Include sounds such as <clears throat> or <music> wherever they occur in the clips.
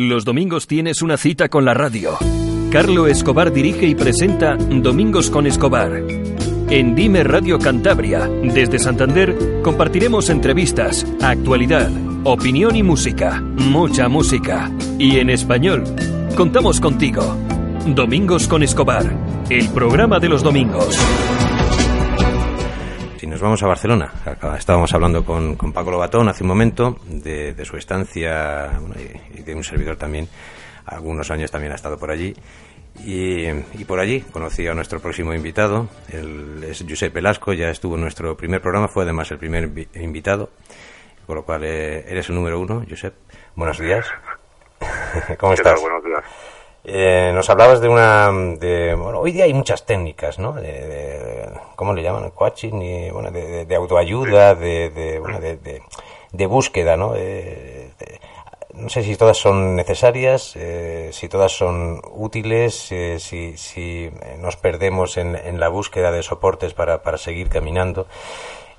Los domingos tienes una cita con la radio. Carlo Escobar dirige y presenta Domingos con Escobar. En Dime Radio Cantabria, desde Santander, compartiremos entrevistas, actualidad, opinión y música. Mucha música. Y en español. Contamos contigo. Domingos con Escobar, el programa de los domingos. Nos vamos a Barcelona, estábamos hablando con, Paco Lobatón hace un momento de, su estancia y, de un servidor también. Algunos años también ha estado por allí. Y, por allí conocí a nuestro próximo invitado, el, es Josep Velasco, ya estuvo en nuestro primer programa, fue además el primer invitado, con lo cual eh, eres el número uno, Josep. Buenos días. <laughs> ¿Cómo estás? Buenos días. Eh, nos hablabas de una... De, bueno, hoy día hay muchas técnicas, ¿no? De, ¿Cómo le llaman? Coaching, y, bueno, de, autoayuda, de, bueno, de, búsqueda, ¿no? no sé si todas son necesarias, eh, si todas son útiles, eh, si, si nos perdemos en, en, la búsqueda de soportes para, para seguir caminando.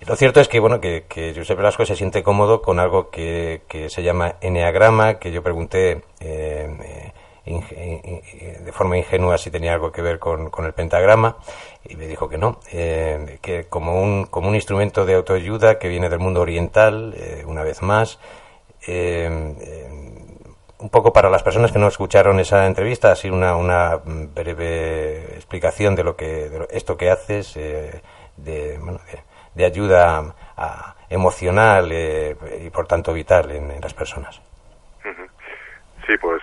Lo cierto es que, bueno, que, que Josep Velasco se siente cómodo con algo que, que se llama eneagrama, que yo pregunté eh, de forma ingenua si tenía algo que ver con, el pentagrama y me dijo que no, que como un, como un instrumento de autoayuda que viene del mundo oriental, una vez más, eh, un poco para las personas que no escucharon esa entrevista, así una, una breve explicación de lo que esto que haces eh, de, bueno, de, ayuda emocional eh, y por tanto vital en, las personas. Sí, pues,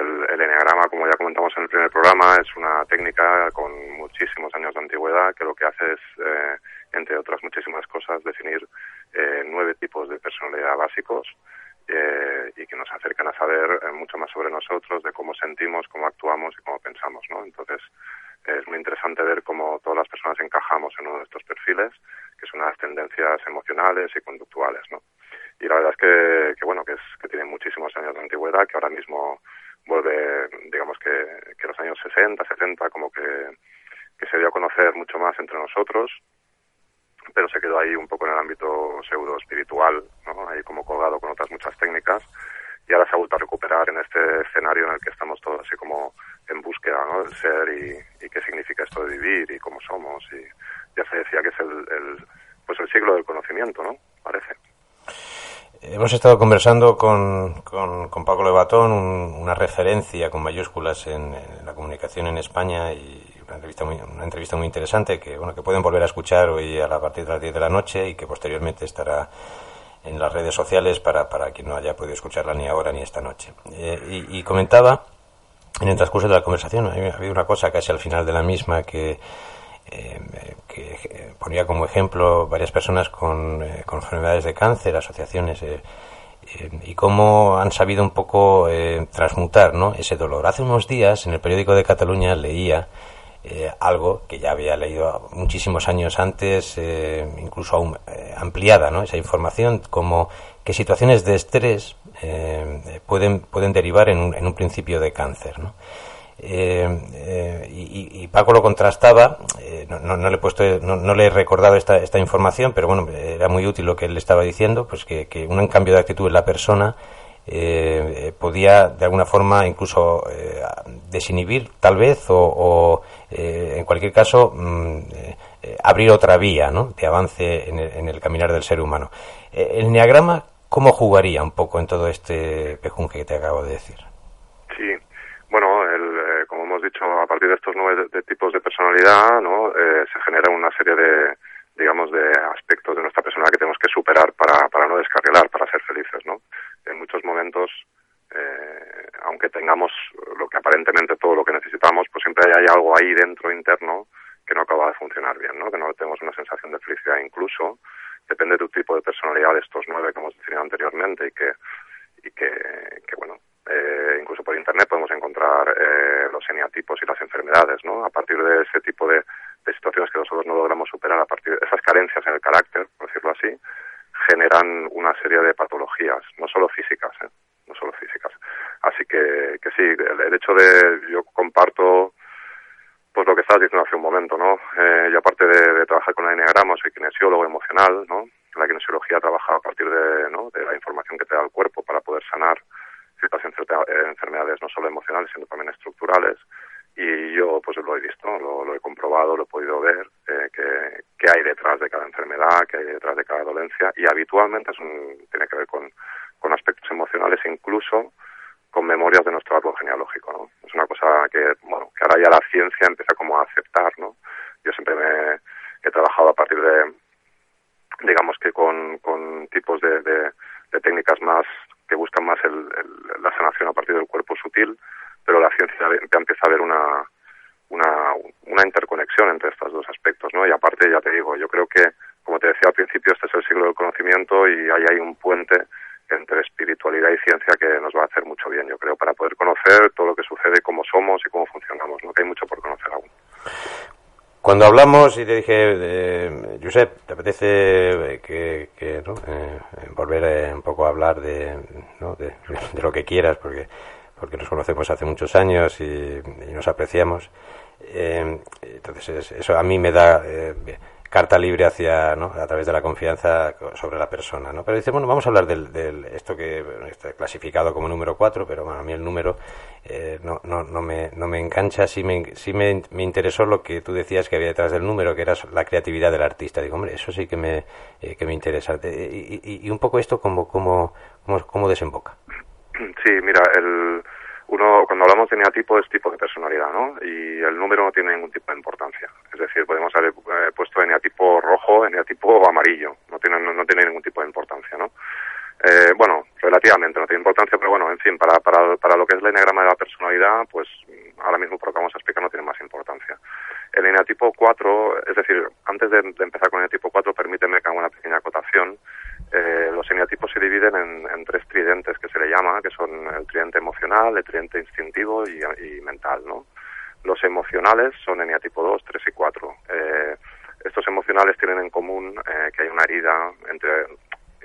el, el enneagrama, como ya comentamos en el primer programa, es una técnica con muchísimos años de antigüedad que lo que hace es, eh, entre otras muchísimas cosas, definir nueve tipos de personalidad básicos eh, y que nos acercan a saber eh, mucho más sobre nosotros, de cómo sentimos, cómo actuamos y cómo pensamos, ¿no? Entonces, es muy interesante ver cómo todas las personas encajamos en uno de estos perfiles, que son las tendencias emocionales y conductuales, ¿no? Y la verdad es que, que bueno, que, es, que tiene muchísimos años de antigüedad, que ahora mismo vuelve, digamos que, que los años 60, 70, como que, que se dio a conocer mucho más entre nosotros pero se quedó ahí un poco en el ámbito pseudo espiritual, ¿no? ahí como colgado con otras muchas técnicas, y ahora se ha vuelto a recuperar en este escenario en el que estamos todos así como en búsqueda ¿no? del ser y, qué significa esto de vivir y cómo somos, y ya se decía que es el, pues el siglo del conocimiento, ¿no? Parece. Hemos estado conversando con, con, con Paco Levatón, una referencia con mayúsculas en, la comunicación en España y una entrevista muy, una entrevista muy interesante que, bueno, que pueden volver a escuchar hoy a la partir de las 10 de la noche y que posteriormente estará en las redes sociales para, para quien no haya podido escucharla ni ahora ni esta noche. Eh, y, comentaba en el transcurso de la conversación, ha habido una cosa casi al final de la misma que, eh, que ponía como ejemplo varias personas con, eh, enfermedades de cáncer, asociaciones y cómo han sabido un poco transmutar ¿no? ese dolor. Hace unos días en el periódico de Cataluña leía eh, algo que ya había leído muchísimos años antes, eh, incluso aún eh, ampliada, ¿no? esa información, como que situaciones de estrés pueden, pueden derivar en un, en un principio de cáncer. ¿no? Y, y, Paco lo contrastaba, no, no, le he puesto, no, le he recordado esta, información, pero bueno, era muy útil lo que él estaba diciendo, pues que, un cambio de actitud en la persona eh, podía de alguna forma incluso eh, desinhibir tal vez o, eh, en cualquier caso mm, eh, abrir otra vía ¿no? de avance en el, caminar del ser humano. el neagrama, ¿cómo jugaría un poco en todo este pejunje que te acabo de decir? Sí, bueno, el, dicho, a partir de estos nueve tipos de personalidad, ¿no? se genera una serie de, digamos, de aspectos de nuestra personalidad que tenemos que superar para, para no descarrilar, para ser felices, ¿no? En muchos momentos, eh, aunque tengamos lo que aparentemente todo lo que necesitamos, pues siempre hay algo ahí dentro interno que no acaba de funcionar bien, ¿no? Que no tenemos una sensación de felicidad incluso, depende de tu tipo de personalidad de estos nueve que hemos definido anteriormente y que, y que bueno, eh, incluso por internet podemos encontrar eh, los eneatipos y las enfermedades, ¿no? A partir de ese tipo de, situaciones que nosotros no logramos superar a partir de esas carencias en el carácter, por decirlo así, generan una serie de patologías, no solo físicas, ¿eh? no solo físicas. Así que, que sí, el, hecho de, yo comparto pues lo que estabas diciendo hace un momento, ¿no? Eh, yo aparte de, trabajar con el enneagrama, soy kinesiólogo emocional, ¿no? La kinesiología trabaja a partir de, ¿no? de la información que te da el cuerpo para poder sanar ciertas enfermedades no solo emocionales, sino también estructurales. Y yo pues lo he visto, lo, he comprobado, lo he podido ver, eh, qué hay detrás de cada enfermedad, qué hay detrás de cada dolencia. Y habitualmente tiene que ver con, con aspectos emocionales, incluso con memorias de nuestro árbol genealógico, ¿no? Es una cosa que, bueno, que ahora ya la ciencia empieza como a aceptar, ¿no? Yo siempre me he trabajado a partir de, digamos que con, con tipos de, de, técnicas más que buscan más el, la sanación a partir del cuerpo sutil, pero la ciencia empieza a ver una, una, una interconexión entre estos dos aspectos, ¿no? Y aparte, ya te digo, yo creo que, como te decía al principio, este es el siglo del conocimiento y ahí hay un puente entre espiritualidad y ciencia que nos va a hacer mucho bien, yo creo, para poder conocer todo lo que sucede, cómo somos y cómo funcionamos, ¿no? Que hay mucho por conocer aún. Hablamos y te dije, eh, Josep, ¿te apetece que, que ¿no? Eh, volver eh, un poco a hablar de, ¿no? de, lo que quieras, porque, porque nos conocemos hace muchos años y, nos apreciamos? Eh, entonces, eso a mí me da carta libre hacia, ¿no? a través de la confianza sobre la persona, ¿no? Pero dice, bueno, vamos a hablar del, esto que está clasificado como número 4, pero bueno, a mí el número eh, no, no, no, me, no me engancha, sí, me, sí me, me, interesó lo que tú decías que había detrás del número, que era la creatividad del artista. Digo, hombre, eso sí que me, eh, que me interesa. Y, y, un poco esto, ¿cómo, cómo, cómo, cómo desemboca? Sí, mira, el uno, cuando hablamos de neatipo es tipo de personalidad, ¿no? Y el número no tiene ningún tipo de importancia. Es decir, podemos haber eh, puesto eneatipo rojo, eneatipo amarillo. No tiene, no, tiene ningún tipo de importancia, ¿no? Eh, bueno, relativamente no tiene importancia, pero bueno, en fin, para, para, para lo que es el eneagrama de la personalidad, pues ahora mismo por lo que vamos a explicar no tiene más importancia. El eneatipo 4, es decir, antes de, empezar con el eneatipo 4, permíteme que haga una pequeña acotación eh, los eneatipos se dividen en, tres tridentes que se le llama, que son el tridente emocional, el tridente instintivo y, mental, ¿no? Los emocionales son eneatipo 2, 3 y 4. Eh, estos emocionales tienen en común eh, que hay una herida entre...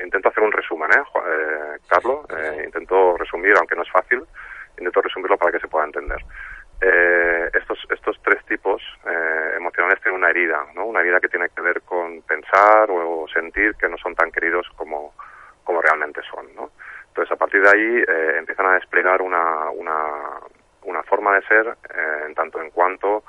Intento hacer un resumen, ¿eh, eh Carlos? intento resumir, aunque no es fácil, intento resumirlo para que se pueda entender. Eh, estos, estos tres tipos eh, emocionales tienen una herida, ¿no? Una herida que tiene que ver con pensar o sentir que no son tan queridos como, como realmente son, ¿no? Entonces, a partir de ahí eh, empiezan a desplegar una, una, una forma de ser eh, en tanto en cuanto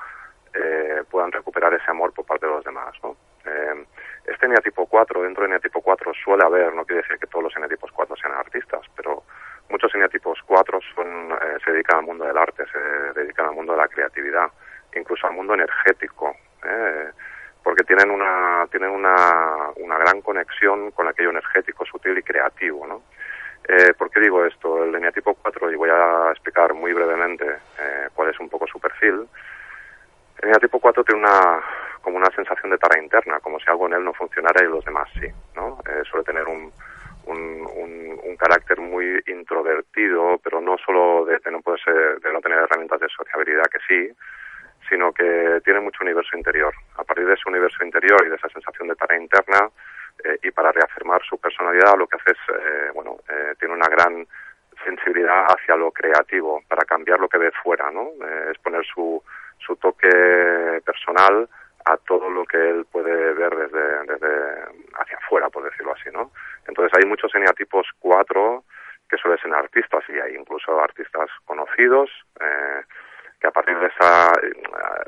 eh, puedan recuperar ese amor por parte de los demás, ¿no? Eh, este eneatipo 4, dentro de eneatipo 4 suele haber, no quiere decir que todos los eneatipos 4 sean artistas, pero muchos eneatipos 4 son, eh, se dedican al mundo del arte, se dedican al mundo de la creatividad, incluso al mundo energético, eh, porque tienen una tienen una, una gran conexión con aquello energético, sutil y creativo, ¿no? Eh, ¿Por qué digo esto? El eneatipo 4, y voy a explicar muy brevemente eh, cuál es un poco su perfil. El eneatipo 4 tiene una como una sensación de tara interna, como si algo en él no funcionara y los demás sí, ¿no? Eh, suele tener un, un, un, carácter muy introvertido, pero no solo de, no puede ser, de no tener herramientas de sociabilidad, que sí, sino que tiene mucho universo interior. A partir de ese universo interior y de esa sensación de tarea interna, eh, y para reafirmar su personalidad, lo que hace es, eh, bueno, eh, tiene una gran sensibilidad hacia lo creativo, para cambiar lo que ve fuera, ¿no? Eh, es poner su, su toque personal a todo lo que él puede ver desde, desde hacia afuera, por decirlo así, ¿no? Entonces hay muchos eneatipos cuatro que suelen ser artistas y hay incluso artistas conocidos eh, que a partir de esa eh,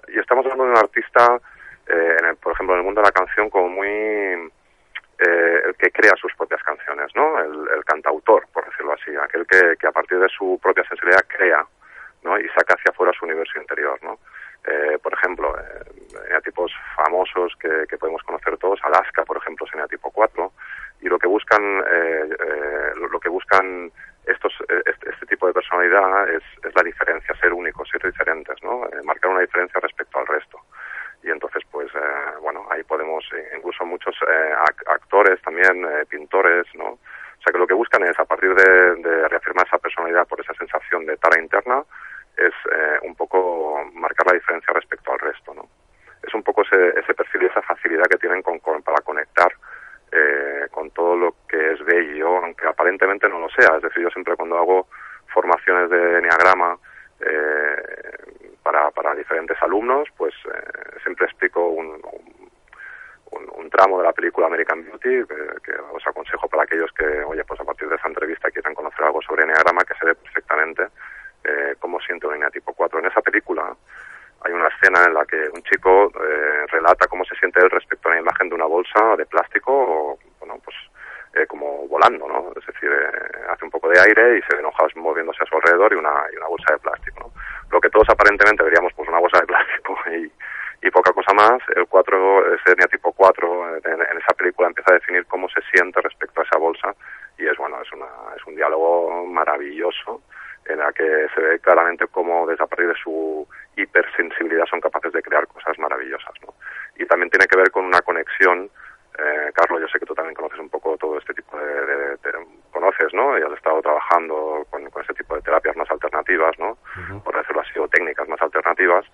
y estamos hablando de un artista, eh, en el, por ejemplo, en el mundo de la canción como muy eh, el que crea sus propias canciones, ¿no? El, el cantautor, por decirlo así, aquel que, que a partir de su propia sensibilidad crea, ¿no? Y saca hacia afuera su universo interior, ¿no? Eh, por ejemplo, eh, tipos famosos que, que, podemos conocer todos, Alaska, por ejemplo, es tipo 4, y lo que buscan, eh, eh, lo, que buscan estos, este, este, tipo de personalidad es, es, la diferencia, ser únicos, ser diferentes, ¿no? Eh, marcar una diferencia respecto al resto. Y entonces, pues, eh, bueno, ahí podemos, incluso muchos actores también, pintores, ¿no? O sea que lo que buscan es, a partir de, de reafirmar esa personalidad por esa sensación de tara interna, es eh, un poco marcar la diferencia respecto al resto, ¿no? Es un poco ese, ese perfil y esa facilidad que tienen con, para conectar eh, con todo lo que es bello, aunque aparentemente no lo sea. Es decir, yo siempre cuando hago formaciones de enneagrama eh, para, diferentes alumnos, pues eh, siempre explico un, tramo de la película American Beauty que, os aconsejo para aquellos que, oye, pues a partir de esa entrevista quieran conocer algo sobre Enneagrama que se ve perfectamente eh, una línea tipo 4. En esa película hay una escena en la que un chico eh, relata cómo se siente él respecto a una imagen de una bolsa de plástico o, bueno, pues eh, como volando, ¿no? Es decir, eh, hace un poco de aire y se ve enojados moviéndose a su alrededor y una, y una bolsa de plástico, ¿no? Lo que todos aparentemente veríamos pues una bolsa de plástico <laughs> y, poca cosa más, el 4, ese tipo 4 en, en, esa película empieza a definir cómo se siente respecto a esa bolsa y es bueno, es, una, es un diálogo maravilloso en la que se ve claramente cómo desde a partir de su hipersensibilidad son capaces de crear cosas maravillosas. ¿no? Y también tiene que ver con una conexión, eh, Carlos, yo sé que tú también conoces un poco todo este tipo de, de, de conoces, ¿no? Y has estado trabajando con, con, este tipo de terapias más alternativas, ¿no? Uh -huh. Por decirlo así, o técnicas más alternativas,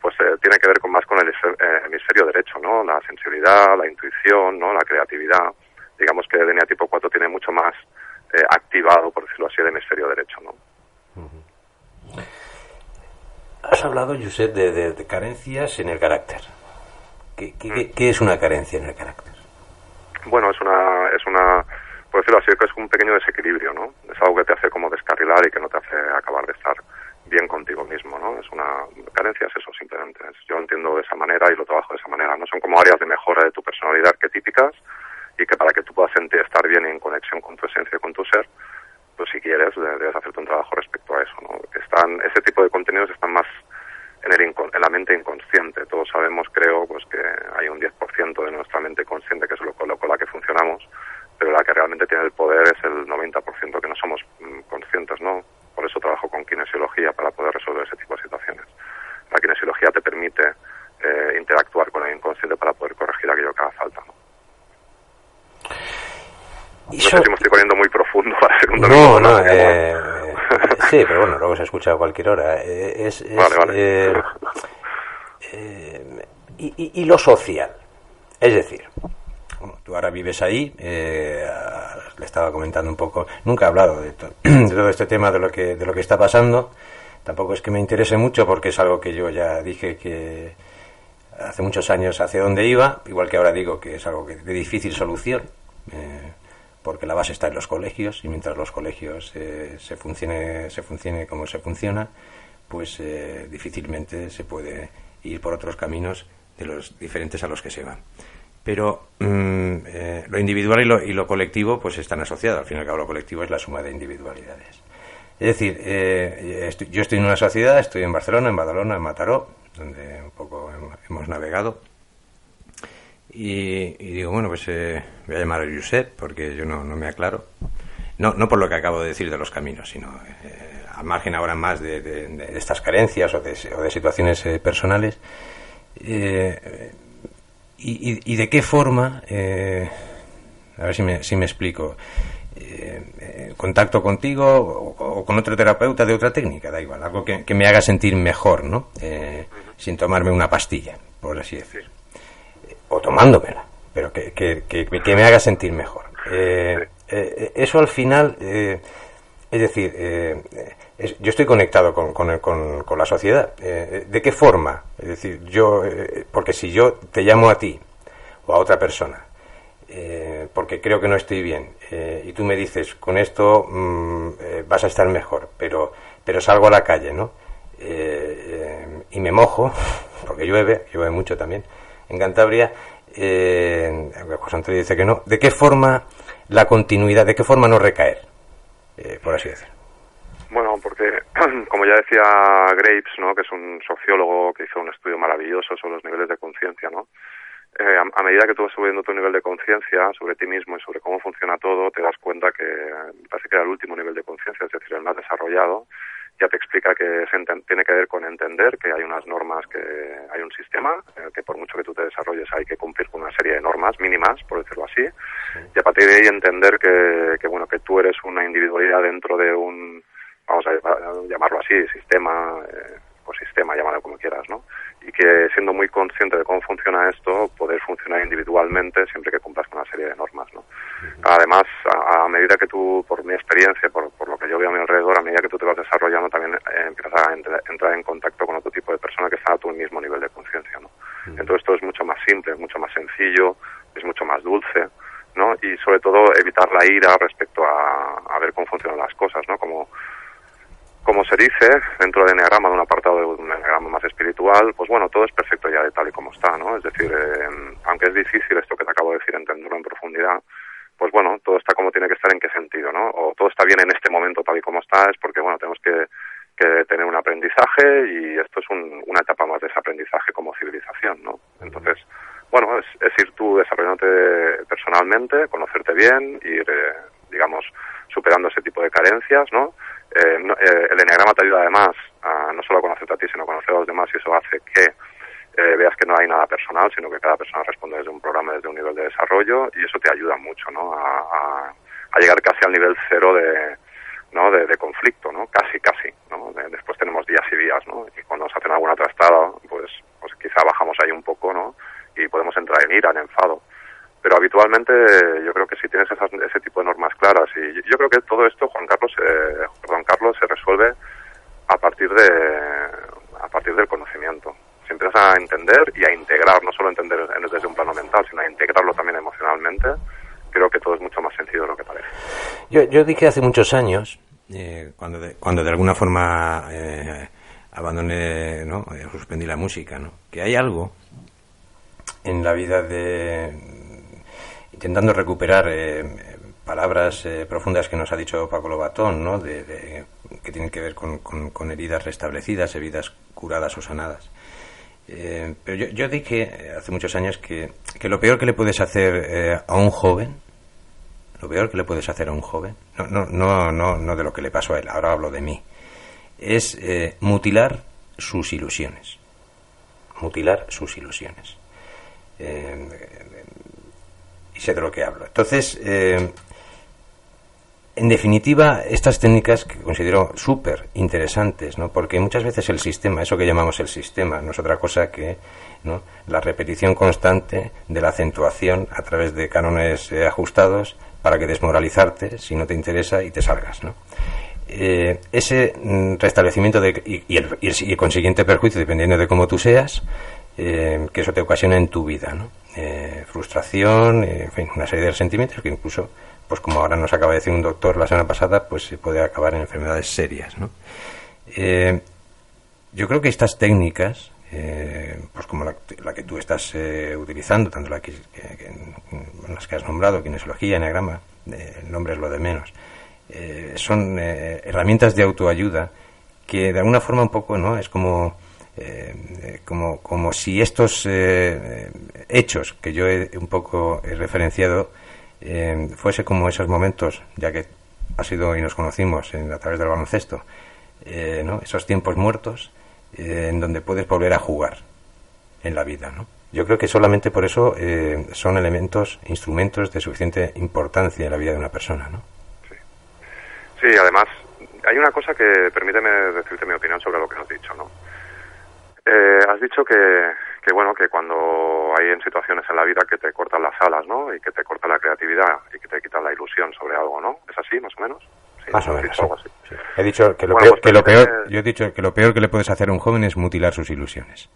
pues eh, tiene que ver con más con el eh, hemisferio derecho, ¿no? La sensibilidad, la intuición, ¿no? La creatividad. Digamos que DNA tipo 4 tiene mucho más eh, activado, por decirlo así, el hemisferio derecho, ¿no? Has de, de, carencias en el carácter. ¿Qué, qué, ¿Qué, es una carencia en el carácter? Bueno, es una, es una, por decirlo así, que es un pequeño desequilibrio, ¿no? Es algo que te hace como descarrilar y que no te hace acabar de estar bien contigo mismo, ¿no? Es una carencia, es eso simplemente. Yo lo entiendo de esa manera y lo trabajo de esa manera. No son como áreas de mejora de tu personalidad arquetípicas y que para que tú puedas sentir estar bien en conexión con tu esencia y con tu ser, pues si quieres debes hacerte un trabajo respecto a eso, ¿no? Que están, ese tipo de contenidos están más en, el en la mente inconsciente. Todos sabemos, creo, pues que hay un 10% de nuestra mente consciente que es lo, lo con la que funcionamos, pero la que realmente tiene el poder es el 90% que no somos mm, conscientes, ¿no? Por eso trabajo con kinesiología para poder resolver ese tipo de situaciones. La kinesiología te permite eh, interactuar con el inconsciente para poder corregir aquello que haga falta, ¿no? No sé si me estoy poniendo muy profundo para ser un No, no, eh, sí, pero bueno, luego se escucha a cualquier hora. Eh, es, es, vale, vale. Eh, eh, y, y, y, lo social. Es decir, tú ahora vives ahí, eh, le estaba comentando un poco, nunca he hablado de, to <clears throat> de, todo este tema, de lo, que, de lo que está pasando. Tampoco es que me interese mucho porque es algo que yo ya dije que hace muchos años hacia dónde iba, igual que ahora digo que es algo que, de difícil solución. Eh, porque la base está en los colegios y mientras los colegios eh, se funcione se funcione como se funciona pues eh, difícilmente se puede ir por otros caminos de los diferentes a los que se van. Pero mmm, eh, lo individual y lo, y lo, colectivo pues están asociados. Al fin y al cabo lo colectivo es la suma de individualidades. Es decir estoy, yo estoy en una sociedad estoy en Barcelona en Badalona en Mataró donde un poco hemos navegado y, y, digo, bueno, pues eh, voy a llamar a Josep porque yo no, no, me aclaro. No, no por lo que acabo de decir de los caminos, sino eh, al margen ahora más de, estas carencias o de, o de situaciones eh, personales. Eh, y, de qué forma, eh, a ver si me, si me explico, contacto contigo o, o, con otro terapeuta de otra técnica, da igual, algo que, que me haga sentir mejor, ¿no? sin tomarme una pastilla, por así decirlo o tomándomela, pero que, que, que, me haga sentir mejor. Eh, eh, eso al final, eh, es decir, eh, es, yo estoy conectado con, con, con, con la sociedad. Eh, ¿De qué forma? Es decir, yo, porque si yo te llamo a ti o a otra persona, porque creo que no estoy bien, y tú me dices, con esto mmm, vas a estar mejor, pero, pero salgo a la calle, ¿no? y me mojo, <laughs> porque llueve, llueve mucho también, en Cantabria, eh, José Antonio dice que no, ¿de qué forma la continuidad, de qué forma no recaer? Eh, por así decirlo. Bueno, porque <clears throat> como ya decía Graves, ¿no? que es un sociólogo que hizo un estudio maravilloso sobre los niveles de conciencia, ¿no? Eh, a, a, medida que tú vas subiendo tu nivel de conciencia sobre ti mismo y sobre cómo funciona todo, te das cuenta que parece que era el último nivel de conciencia, es decir, el más desarrollado, ya te explica que tiene que ver con entender que hay unas normas, que hay un sistema, eh, que por mucho que tú te desarrolles hay que cumplir con una serie de normas mínimas, por decirlo así, sí. y a partir de ahí entender que, que, bueno, que tú eres una individualidad dentro de un, vamos a llamarlo así, sistema, eh, ecosistema, llámalo como quieras, ¿no? Y que siendo muy consciente de cómo funciona esto, poder funcionar individualmente siempre que cumplas con una serie de normas, ¿no? Además, a, a, medida que tú, por mi experiencia, por, por, lo que yo veo a mi alrededor, a medida que tú te vas desarrollando, también eh, empiezas a entrar, entrar en contacto con otro tipo de persona que está a tu mismo nivel de conciencia, ¿no? Entonces esto es mucho más simple, es mucho más sencillo, es mucho más dulce, ¿no? Y sobre todo evitar la ira respecto a, a ver cómo funcionan las cosas se dice, dentro del enneagrama, de un apartado de un enneagrama más espiritual, pues bueno, todo es perfecto ya de tal y como está, ¿no? Es decir, eh, aunque es difícil esto que te acabo de decir entenderlo en profundidad, pues bueno, todo está como tiene que estar en qué sentido, ¿no? O todo está bien en este momento tal y como está, es porque, bueno, tenemos que, tener un aprendizaje y esto es una etapa más de ese aprendizaje como civilización, ¿no? Entonces, bueno, es, ir tú desarrollándote personalmente, conocerte bien, ir, eh, digamos, superando ese tipo de carencias, ¿no? Eh, eh, el enneagrama te ayuda además a no solo a conocerte a ti, sino a conocer a los demás y eso hace que eh, veas que no hay nada personal, sino que cada persona responde desde un programa, desde un nivel de desarrollo y eso te ayuda mucho, ¿no? A, llegar casi al nivel cero de, ¿no? De, conflicto, ¿no? Casi, casi, ¿no? después tenemos días y días, ¿no? Y cuando nos hacen alguna trastada, pues, pues quizá bajamos ahí un poco, ¿no? Y podemos entrar en ira, en enfado pero habitualmente yo creo que si tienes ese tipo de normas claras y yo creo que todo esto Juan Carlos eh, Juan Carlos se resuelve a partir de a partir del conocimiento si empiezas a entender y a integrar no solo entender desde un plano mental sino a integrarlo también emocionalmente creo que todo es mucho más sencillo de lo que parece yo, dije hace muchos años eh, cuando de, cuando de alguna forma eh, abandoné no eh, suspendí la música no que hay algo en la vida de intentando recuperar eh, palabras eh, profundas que nos ha dicho Paco Lobatón, ¿no? De, que tienen que ver con, heridas restablecidas, heridas curadas o sanadas. Pero yo, yo, dije hace muchos años que, que, lo peor que le puedes hacer a un joven, lo peor que le puedes hacer a un joven, no, no, no, no, no de lo que le pasó a él, ahora hablo de mí, es mutilar sus ilusiones. Mutilar sus ilusiones y sé de lo que hablo. Entonces, eh, en definitiva, estas técnicas que considero súper interesantes, ¿no? porque muchas veces el sistema, eso que llamamos el sistema, no es otra cosa que ¿no? la repetición constante de la acentuación a través de cánones eh, ajustados para que desmoralizarte si no te interesa y te salgas. ¿no? Eh, ese mm, restablecimiento de, y, el, y, el, consiguiente perjuicio, dependiendo de cómo tú seas, que eso te ocasiona en tu vida. ¿no? Eh, frustración, eh, una serie de sentimientos que incluso, pues como ahora nos acaba de decir un doctor la semana pasada, pues se puede acabar en enfermedades serias. Eh, yo creo que estas técnicas, pues como la, que tú estás utilizando, tanto la que, las que has nombrado, kinesiología, enagrama, el nombre es lo de menos, son herramientas de autoayuda que de alguna forma un poco, ¿no? Es como eh, como, como si estos eh, hechos que yo he un poco he referenciado eh, fuese como esos momentos, ya que ha sido y nos conocimos a través del baloncesto, ¿no? esos tiempos muertos en donde puedes volver a jugar en la vida. ¿no? Yo creo que solamente por eso son elementos, instrumentos de suficiente importancia en la vida de una persona. ¿no? Sí. sí, además hay una cosa que permíteme decirte mi opinión sobre lo que has dicho. ¿no? Eh, has dicho que, que, bueno, que cuando hay en situaciones en la vida que te cortan las alas, ¿no? Y que te corta la creatividad y que te quitan la ilusión sobre algo, ¿no? ¿Es así, más o menos? Más o menos. He dicho que lo, peor, pues que peor, yo he dicho que lo peor que le puedes hacer a un joven es mutilar sus ilusiones.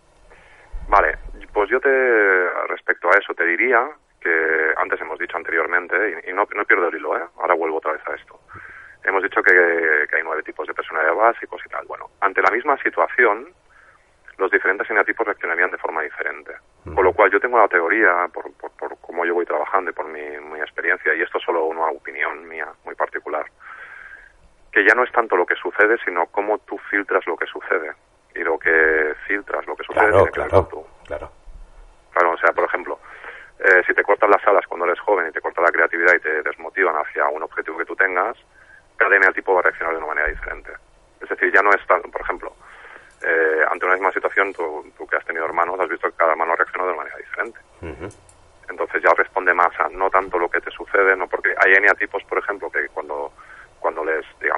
Vale, pues yo te, respecto a eso te diría que antes hemos dicho anteriormente, y, no, no pierdo el hilo, ¿eh? ahora vuelvo otra vez a esto. Hemos dicho que, que hay nueve tipos de personalidad básicos y tal. Bueno, ante la misma situación, los diferentes eneatipos reaccionarían de forma diferente. Con lo cual yo tengo la teoría, por, por, por cómo yo voy trabajando y por mi, mi, experiencia, y esto es solo una opinión mía muy particular, que ya no es tanto lo que sucede, sino cómo tú filtras lo que sucede. Y lo que filtras, lo que sucede, claro, claro, tú. Claro. Claro, o sea, por ejemplo, eh, si te cortan las alas cuando eres joven y te corta la creatividad y te desmotivan hacia un objetivo que tú tengas, cada eneatipo va a reaccionar de una manera diferente. Es decir, ya no es tan, por ejemplo, eh, ante una misma situación, tú, que has tenido hermanos, has visto que cada hermano reacciona de manera diferente. Entonces ya responde más a no tanto lo que te sucede, no porque hay eneatipos, por ejemplo, que cuando, cuando les, digamos,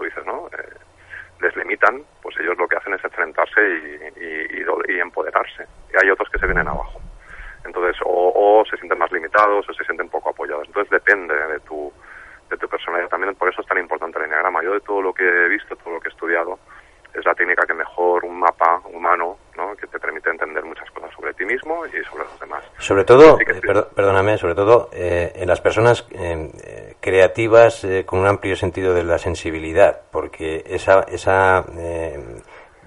tú dices, ¿no? Eh, les limitan, pues ellos lo que hacen es enfrentarse y, y, empoderarse. Y hay otros que se vienen abajo. Entonces, o, se sienten más limitados o se sienten poco apoyados. Entonces depende de tu, de tu personalidad. También por eso es tan importante el enneagrama. Yo de todo lo que he visto, todo lo que he estudiado, es la técnica que mejor un mapa humano, ¿no? que te permite entender muchas cosas sobre ti mismo y sobre los demás. Sobre todo, eh, perdóname, sobre todo eh, en las personas eh, creativas con un amplio sentido de la sensibilidad, porque que esa, esa eh,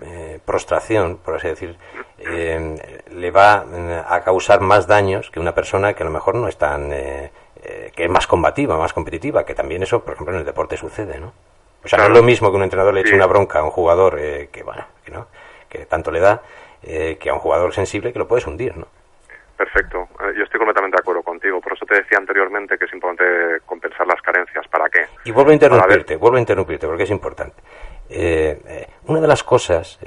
eh, prostración, por así decir, le va a causar más daños que una persona que a lo mejor no es tan... que es más combativa, más competitiva, que también eso, por ejemplo, en el deporte sucede, ¿no? O sea, no es lo mismo que un entrenador le eche una bronca a un jugador que, bueno, que, ¿no? que tanto le da, que a un jugador sensible que lo puedes hundir, ¿no? Perfecto. Eh, yo estoy completamente de acuerdo contigo. Por eso te decía anteriormente que es importante compensar las carencias. ¿Para qué? Y vuelvo a interrumpirte, vuelvo a interrumpirte porque es importante. Eh, eh, una de las cosas,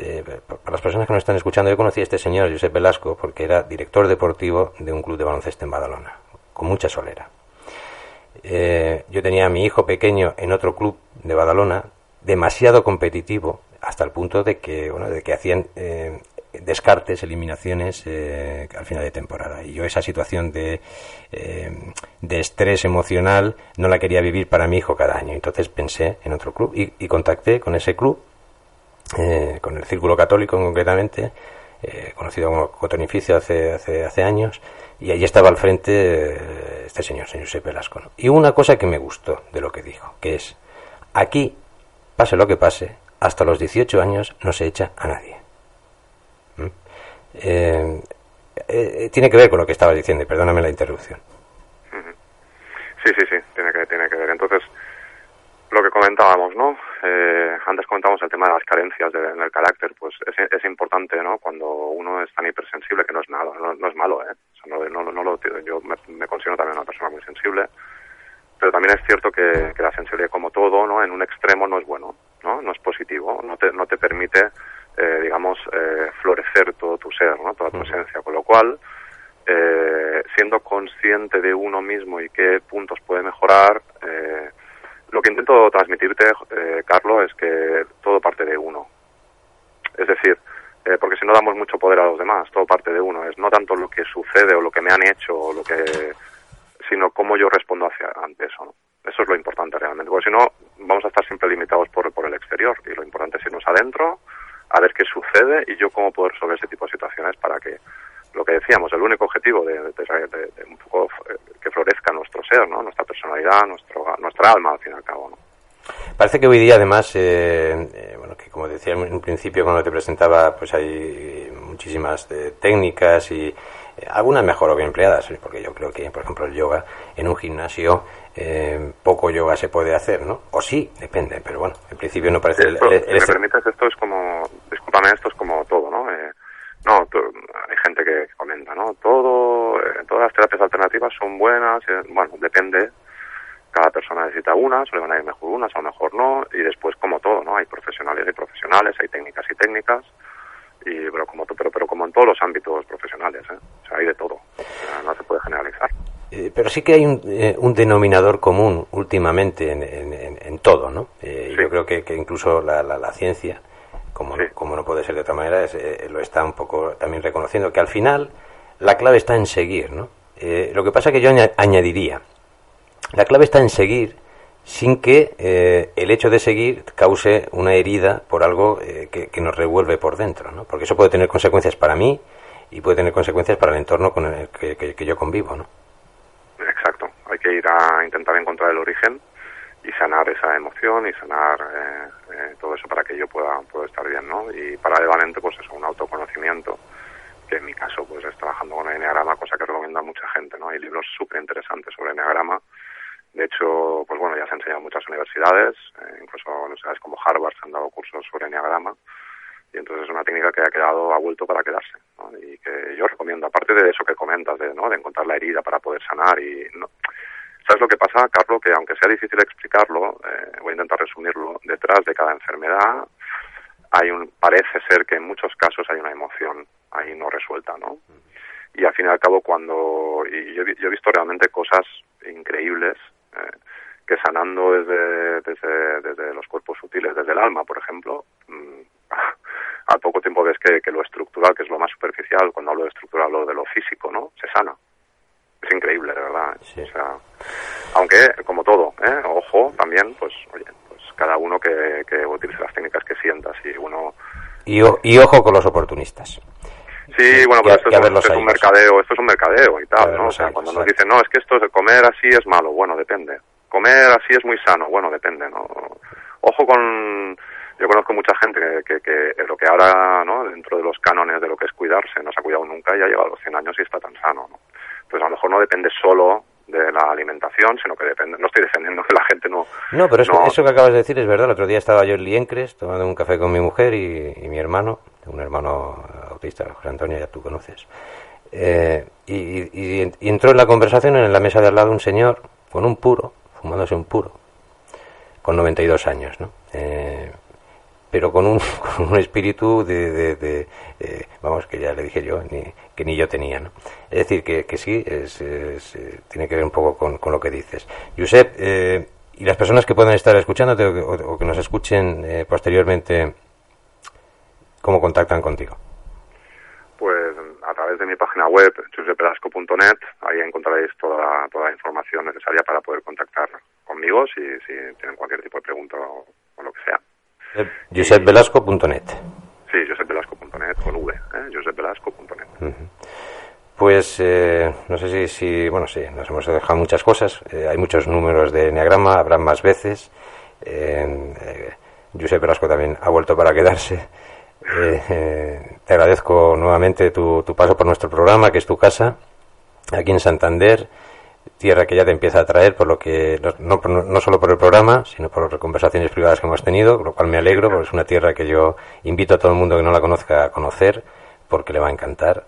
para las personas que nos están escuchando, yo conocí a este señor, Josep Velasco, porque era director deportivo de un club de baloncesto en Badalona, con mucha solera. yo tenía a mi hijo pequeño en otro club de Badalona, demasiado competitivo, hasta el punto de que, bueno, de que hacían descartes, eliminaciones eh, al final de temporada. Y yo esa situación de, eh, de estrés emocional no la quería vivir para mi hijo cada año. Entonces pensé en otro club y, contacté con ese club, eh, con el Círculo Católico concretamente, conocido como Cotonificio hace, hace, hace años, y allí estaba al frente este señor, señor José Velasco. Y una cosa que me gustó de lo que dijo, que es, aquí, pase lo que pase, hasta los 18 años no se echa a nadie. Eh, eh, tiene que ver con lo que estabas diciendo, y perdóname la interrupción. Sí, sí, sí, tiene que, tiene que ver. Entonces, lo que comentábamos, ¿no? Eh, antes comentábamos el tema de las carencias en el carácter, pues es, es, importante, ¿no? Cuando uno es tan hipersensible, que no es nada, no, es malo, ¿eh? no, no, no lo, yo me, me, considero también una persona muy sensible, pero también es cierto que, que, la sensibilidad, como todo, ¿no? En un extremo no es bueno, ¿no? No es positivo, no te, no te permite eh, digamos, eh, florecer todo tu ser, ¿no? toda tu esencia. Con lo cual, eh, siendo consciente de uno mismo y qué puntos puede mejorar, lo que intento transmitirte, Carlos, es que todo parte de uno. Es decir, porque si no damos mucho poder a los demás, todo parte de uno. Es no tanto lo que sucede o lo que me han hecho, o lo que, sino cómo yo respondo hacia, ante eso. ¿no? Eso es lo importante realmente, porque si no, vamos a estar siempre limitados por, por el exterior. Y lo importante es irnos adentro, a ver qué sucede y yo cómo poder resolver ese tipo de situaciones para que lo que decíamos, el único objetivo de, un poco eh, que florezca nuestro ser, ¿no? nuestra personalidad, nuestro, nuestra alma, al fin y al cabo. ¿no? Parece que hoy día, además, eh, eh, bueno, que como decía en un principio cuando te presentaba, pues hay muchísimas técnicas y algunas mejor o bien empleadas, porque yo creo que, por ejemplo, el yoga en un gimnasio eh, poco yoga se puede hacer, ¿no? O sí, depende, pero bueno, en principio no parece... Esto, si me permites, esto es como, discúlpame, esto es como todo, ¿no? Eh, no, hay gente que comenta, ¿no? Todo, eh, todas las terapias alternativas son buenas, eh, bueno, depende, cada persona necesita unas, le van a ir mejor unas, o mejor no, y después como todo, ¿no? Hay profesionales y profesionales, hay técnicas y técnicas, y pero como pero pero como en todos los ámbitos profesionales ¿eh? o sea hay de todo no se puede generalizar eh, pero sí que hay un, eh, un denominador común últimamente en, en, en todo, ¿no? Eh, Yo creo que, que incluso la, la, la ciencia, como, no, como no puede ser de otra manera, es, eh, lo está un poco también reconociendo, que al final la clave está en seguir, ¿no? lo que pasa que yo añadiría, la clave está en seguir sin que el hecho de seguir cause una herida por algo que, que, nos revuelve por dentro, ¿no? Porque eso puede tener consecuencias para mí y puede tener consecuencias para el entorno con el que, que, que yo convivo, ¿no? Intentar encontrar el origen y sanar esa emoción y sanar eh, eh, todo eso para que yo pueda, pueda estar bien, ¿no? Y paralelamente, pues eso, un autoconocimiento, que en mi caso, pues es trabajando con el enneagrama, cosa que recomienda mucha gente, ¿no? Hay libros súper interesantes sobre enneagrama. De hecho, pues bueno, ya se han enseñado en muchas universidades, eh, incluso universidades como Harvard se han dado cursos sobre enneagrama y entonces es una técnica que ha quedado, ha vuelto para quedarse, ¿no? y que yo recomiendo, aparte de eso que comentas, de, ¿no? de encontrar la herida para poder sanar y... No. ¿Sabes lo que pasa, Carlos? Que aunque sea difícil explicarlo, eh, voy a intentar resumirlo, detrás de cada enfermedad hay un, parece ser que en muchos casos hay una emoción ahí no resuelta, ¿no? Y al fin y al cabo cuando, y yo, yo he visto realmente cosas increíbles, eh, que sanando desde, desde, desde los cuerpos sutiles, desde el alma, por ejemplo, mmm, <laughs> al poco tiempo ves que, que, lo estructural, que es lo más superficial, cuando hablo de estructural hablo de lo físico, ¿no? Se sana. Es increíble, de verdad. Sí. O sea, aunque, como todo, ¿eh? ojo, también, pues, oye, pues cada uno que, que utilice las técnicas que sienta, si uno... Y, y ojo con los oportunistas. Sí, bueno, pero esto, es, esto es, un mercadeo, esto es un mercadeo y tal, ¿no? O sea, cuando nos dicen, no, es que esto de comer así es malo, bueno, depende. Comer así es muy sano, bueno, depende, ¿no? ojo con yo conozco mucha gente que, que, lo que ahora, ¿no? dentro de los cánones de lo que es cuidarse, no se ha cuidado nunca y ha llegado a los 100 años y está tan sano. ¿no? Pues a lo mejor no depende solo de la alimentación, sino que depende, no estoy defendiendo que la gente no... No, pero eso que acabas de decir es verdad. El otro día estaba yo en Liencres tomando un café con mi mujer y, mi hermano, un hermano autista, José Antonio, ya tú conoces. Eh, y, y, entró en la conversación en la mesa de al lado un señor con un puro, fumándose un puro, con 92 años, ¿no? Eh, pero con un, <laughs> con un espíritu de, de, eh, vamos, que ya le dije yo, ni, que ni yo tenía, ¿no? Es decir, que, que sí, es, eh, tiene que ver un poco con, con lo que dices. Josep, eh, y las personas que puedan estar escuchándote o, que nos escuchen posteriormente, ¿cómo contactan contigo? Pues a través de mi página web, josepelasco.net, ahí encontraréis toda, toda la información necesaria para poder contactar conmigo si, si tienen cualquier tipo de pregunta o lo que sea. JosepVelasco.net. Sí, josepvelasco.net con V, ¿eh? josepvelasco.net. Pues eh, no sé si, si, bueno, sí, nos hemos dejado muchas cosas. Eh, hay muchos números de Enneagrama, habrán más veces. Eh, Josep Velasco también ha vuelto para quedarse. te agradezco nuevamente tu, tu paso por nuestro programa, que es tu casa, aquí en Santander tierra que ya te empieza a atraer, por lo que no, no, solo por el programa, sino por conversaciones privadas que hemos tenido, lo cual me alegro, porque es una tierra que yo invito a todo el mundo que no la conozca a conocer, porque le va a encantar,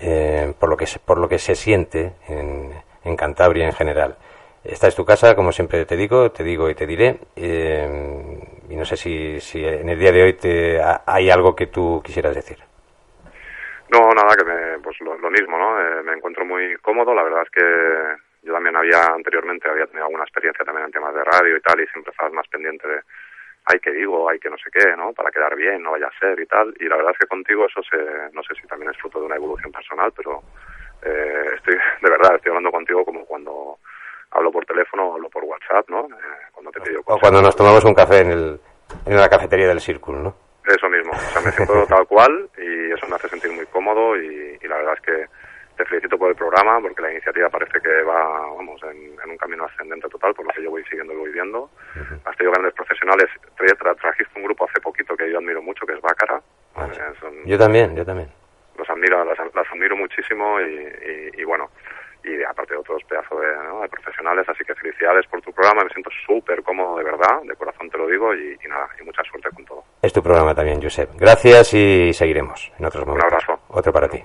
eh, por, lo que se, por lo que se siente en, en, Cantabria en general. Esta es tu casa, como siempre te digo, te digo y te diré. Eh, y no sé si, si en el día de hoy te, hay algo que tú quisieras decir. No, nada, que me, pues lo, mismo, ¿no? Eh, me encuentro muy cómodo, la verdad es que yo también había anteriormente, había tenido alguna experiencia también en temas de radio y tal, y siempre estabas más pendiente de, hay que digo, hay que no sé qué, ¿no? Para quedar bien, no vaya a ser y tal. Y la verdad es que contigo eso se, no sé si también es fruto de una evolución personal, pero eh, estoy, <laughs> de verdad, estoy hablando contigo como cuando hablo por teléfono o hablo por WhatsApp, ¿no? Eh, cuando te pido O cuando nos tomamos un café en, el, en la cafetería del Círculo, ¿no? Eso mismo, o sea, me siento <laughs> tal cual y eso me hace sentir muy cómodo y la verdad es que te felicito por el programa porque la iniciativa parece que va vamos en, un camino ascendente total por lo que yo voy siguiendo y voy viendo. Has tenido grandes profesionales. Trajiste un grupo hace poquito que yo admiro mucho que es Bácara. Ah, yo también yo también. Los admiro las, admiro muchísimo y, bueno y aparte de otros pedazos de, profesionales así que felicidades por tu programa me siento súper cómodo de verdad de corazón te lo digo y, nada y mucha suerte con todo. Es tu programa también Josep. Gracias y seguiremos en otros momentos. un abrazo. Otro para ti